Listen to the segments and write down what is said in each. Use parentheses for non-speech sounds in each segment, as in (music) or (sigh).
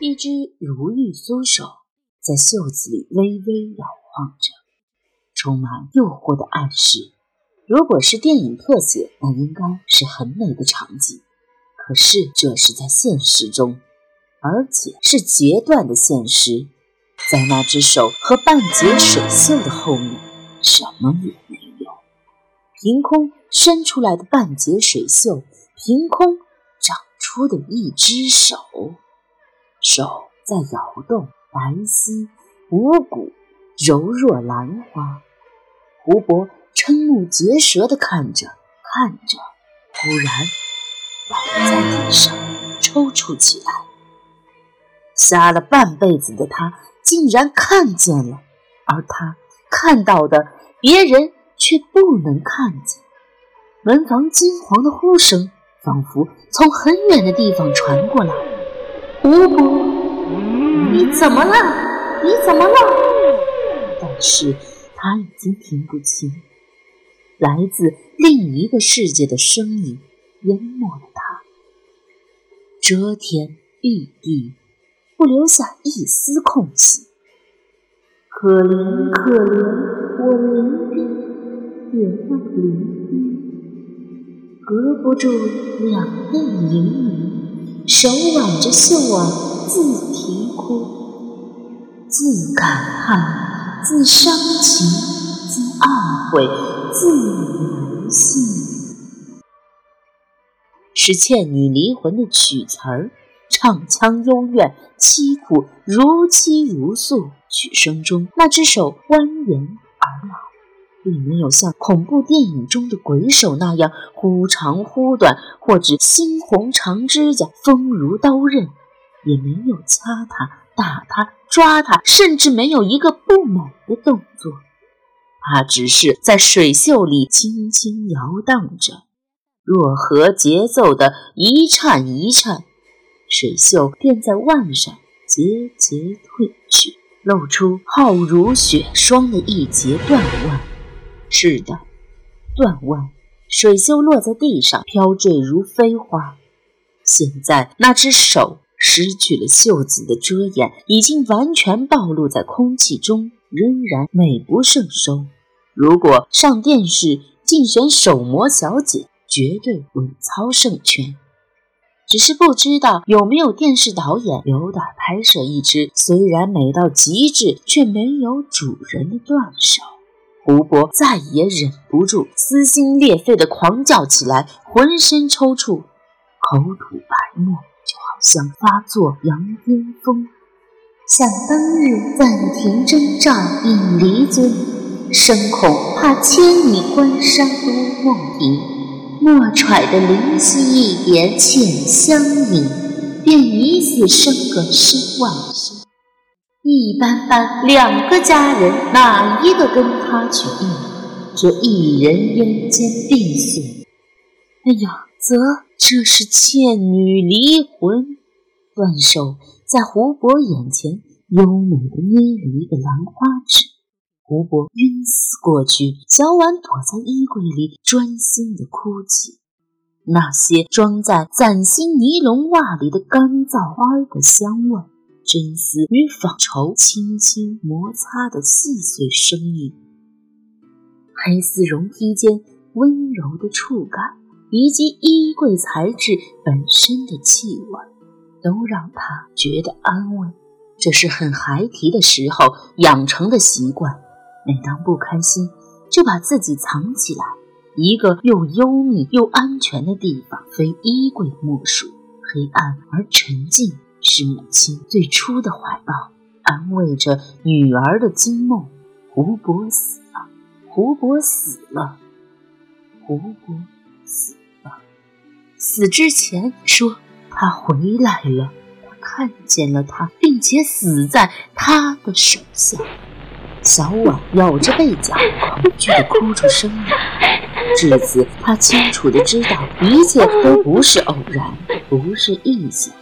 一只如玉酥手在袖子里微微摇晃着，充满诱惑的暗示。如果是电影特写，那应该是很美的场景。可是这是在现实中，而且是截断的现实。在那只手和半截水袖的后面，什么也没有。凭空伸出来的半截水袖，凭空长出的一只手，手在摇动，白皙无骨，柔若兰花。胡伯瞠目结舌地看着，看着，忽然倒在地上，抽搐起来。瞎了半辈子的他。竟然看见了，而他看到的，别人却不能看见。门房惊惶的呼声仿佛从很远的地方传过来：“姑姑，你怎么了？你怎么了？”但是他已经听不清，来自另一个世界的声音淹没了他，遮天蔽地。不留下一丝空隙。可怜可怜我邻居，远那邻居，隔不住两鬓盈余，手挽着袖儿自啼哭，自感叹，自伤情，自懊悔，自难信。是《倩女离魂》的曲词儿。唱腔幽怨，凄苦如泣如诉。曲声中，那只手蜿蜒，并没有像恐怖电影中的鬼手那样忽长忽短，或者猩红长指甲锋如刀刃，也没有掐他、打他、抓他，甚至没有一个不美的动作。他只是在水袖里轻轻摇荡着，若和节奏的一颤一颤。水袖便在腕上节节褪去，露出浩如雪霜的一截断腕。是的，断腕。水袖落在地上，飘坠如飞花。现在那只手失去了袖子的遮掩，已经完全暴露在空气中，仍然美不胜收。如果上电视竞选手模小姐，绝对稳操胜券。只是不知道有没有电视导演有胆拍摄一只虽然美到极致却没有主人的断手。胡伯再也忍不住，撕心裂肺地狂叫起来，浑身抽搐，口吐白沫，就好像发作羊癫疯。想当日暂停征兆引离尊，生恐怕千里关山都梦停。莫揣的灵犀一点浅相迎，便以此生个身外身。一般般两个家人，哪一个跟他去应？这一人阴间病死。哎呀，则这是倩女离魂。断手在胡伯眼前优美的捏了一个兰花指。胡伯晕死过去，小婉躲在衣柜里专心的哭泣。那些装在崭新尼龙袜里的干燥花的香味，真丝与纺绸轻轻摩擦的细碎声音，黑丝绒披肩温柔的触感，以及衣柜材质本身的气味，都让他觉得安慰。这是很孩提的时候养成的习惯。每当不开心，就把自己藏起来，一个又幽密又安全的地方，非衣柜莫属。黑暗而沉静，是母亲最初的怀抱，安慰着女儿的惊梦。胡伯死了，胡伯死了，胡伯死了。死之前说他回来了，他看见了他，并且死在他的手下。小婉咬着被角，恐惧的哭出声来。至此，他清楚的知道，一切都不是偶然，不是臆想。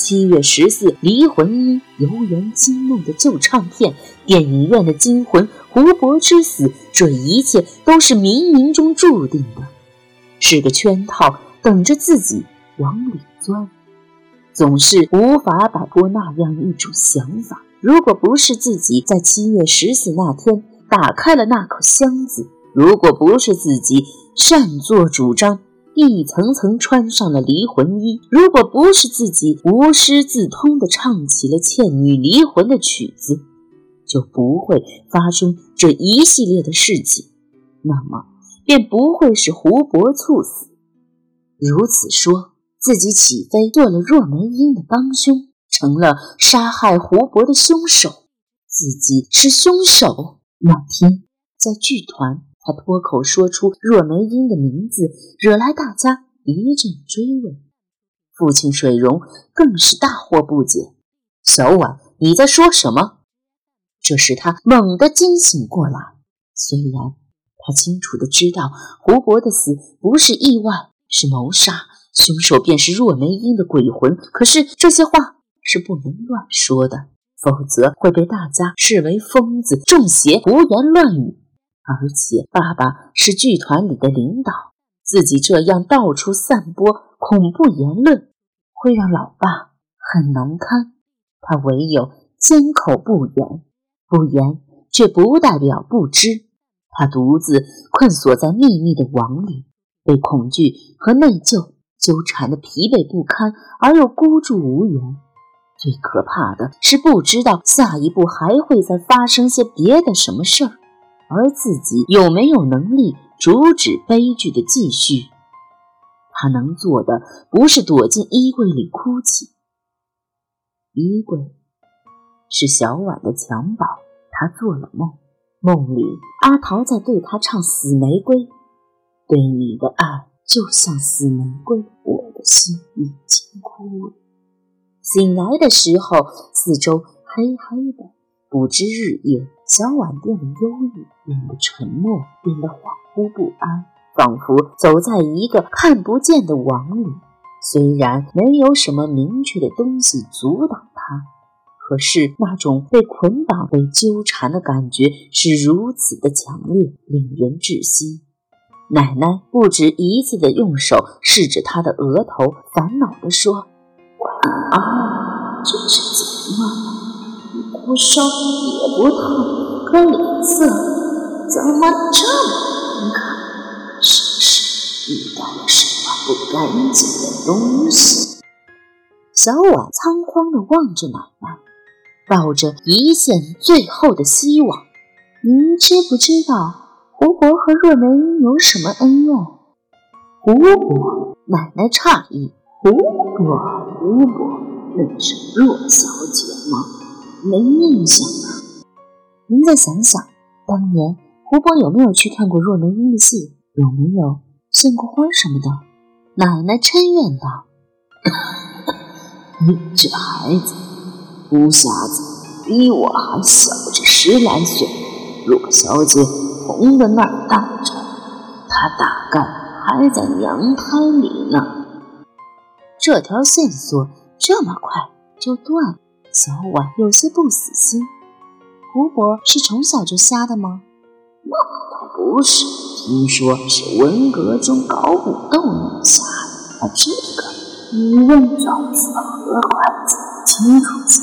七月十四，离魂一，游园惊梦的旧唱片，电影院的惊魂，胡伯之死，这一切都是冥冥中注定的，是个圈套，等着自己往里钻。总是无法摆脱那样一种想法：如果不是自己在七月十四那天打开了那口箱子，如果不是自己擅作主张一层层穿上了离魂衣，如果不是自己无师自通地唱起了倩女离魂的曲子，就不会发生这一系列的事情，那么便不会是胡伯猝死。如此说。自己起飞做了若梅英的帮凶，成了杀害胡伯的凶手。自己是凶手。那天在剧团，他脱口说出若梅英的名字，惹来大家一阵追问。父亲水溶更是大惑不解：“小婉，你在说什么？”这时他猛地惊醒过来。虽然他清楚的知道胡伯的死不是意外，是谋杀。凶手便是若梅英的鬼魂，可是这些话是不能乱说的，否则会被大家视为疯子、中邪、胡言乱语。而且爸爸是剧团里的领导，自己这样到处散播恐怖言论，会让老爸很难堪。他唯有缄口不言，不言却不代表不知。他独自困锁在秘密的网里，被恐惧和内疚。纠缠的疲惫不堪，而又孤注无援。最可怕的是不知道下一步还会再发生些别的什么事儿，而自己有没有能力阻止悲剧的继续？他能做的不是躲进衣柜里哭泣。衣柜是小婉的襁褓。他做了梦，梦里阿桃在对他唱《死玫瑰》，对你的爱。就像死玫瑰，我的心已经枯萎。醒来的时候，四周黑黑的，不知日夜。小婉变得忧郁，变得沉默，变得恍惚不安，仿佛走在一个看不见的网里。虽然没有什么明确的东西阻挡他，可是那种被捆绑、被纠缠的感觉是如此的强烈，令人窒息。奶奶不止一次的用手试着他的额头，烦恼地说：“晚安，这是怎么了？不烧也不烫，可脸色怎么这么难看？是不是遇到了什么不干净的东西？”小婉仓皇地望着奶奶，抱着一线最后的希望：“您知不知道？”胡伯和若梅有什么恩怨？胡伯，奶奶诧异。胡伯，胡伯，那是若小姐吗？没印象了。您再想想，当年胡伯有没有去看过若梅英的戏？有没有献过花什么的？奶奶嗔怨道：“ (laughs) 你这孩子，胡瞎子，比我还小着十来岁。若小姐。”红的那儿荡着，他大概还在娘胎里呢。这条线索这么快就断了，小婉有些不死心。胡伯是从小就瞎的吗？那倒不是，听说是文革中搞武斗弄瞎的。啊，这个你问赵子和快清楚些。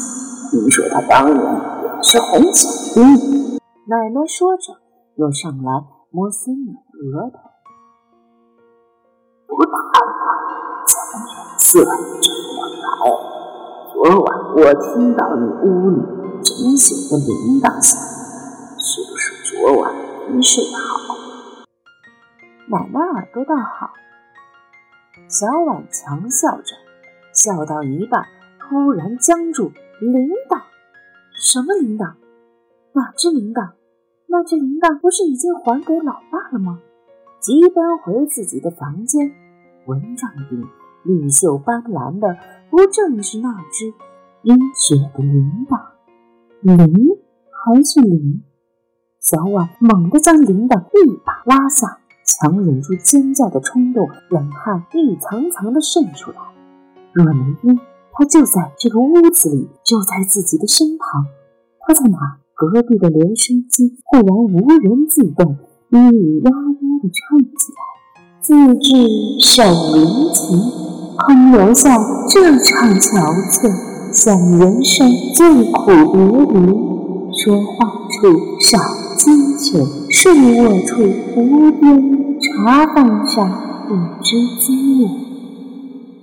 听说他当年也是红小兵。奶奶说着。又上来摸孙女额头，不打他，怎么脸色这么白？昨晚我听到你屋里整宿的铃铛响，是不是昨晚没睡好？奶奶耳朵倒好。小婉强笑着，笑到一半，突然僵住。铃铛？什么铃铛？哪只铃铛？那只铃铛不是已经还给老爸了吗？急奔回自己的房间，蚊帐顶绿袖斑斓的，不正是那只阴雪的铃铛？铃还是铃？小婉猛地将铃铛一把拉下，强忍住尖叫的冲动，冷汗一层层的渗出来。若梅英，她就在这个屋子里，就在自己的身旁，她在哪？隔壁的留声机忽然无人自动，咿咿呀呀地唱起来，自制小铃琴。空留下这场憔悴，想人生最苦无离。说话处少金钱，睡卧处无边茶饭上不知滋味。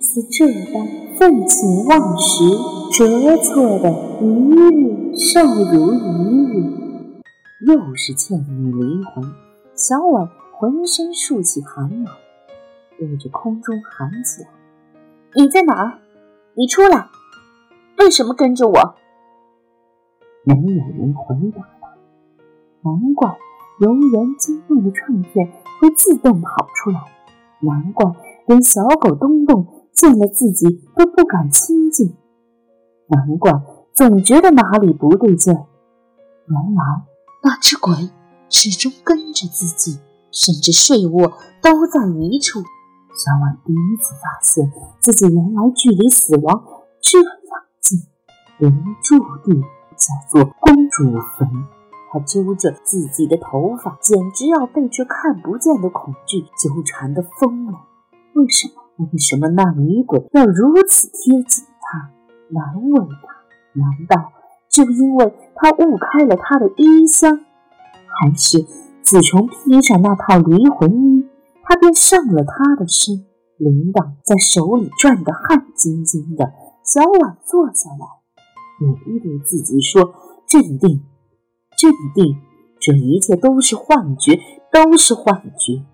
似这般废寝忘食、折错的一日寿如一日。又是倩女离魂，小婉浑身竖起寒毛，对着空中喊起来：“你在哪儿？你出来！为什么跟着我？”没有人回答他。难怪游园惊动的唱片会自动跑出来，难怪连小狗东东见了自己都不敢亲近，难怪总觉得哪里不对劲。原来。那只鬼始终跟着自己，甚至睡卧都在一处。小婉第一次发现自己原来距离死亡这样近，连住地叫做公主坟。她揪着自己的头发，简直要被这看不见的恐惧纠缠的疯了。为什么？为什么那女鬼要如此贴近她，难为她？难道？就因为他误开了他的衣箱，还是自从披上那套离魂衣，他便上了他的身。铃铛在手里转得汗津津的，小婉坐下来，努力对自己说：“镇定，镇定，这一切都是幻觉，都是幻觉。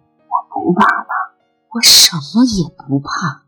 我不怕了，我什么也不怕。”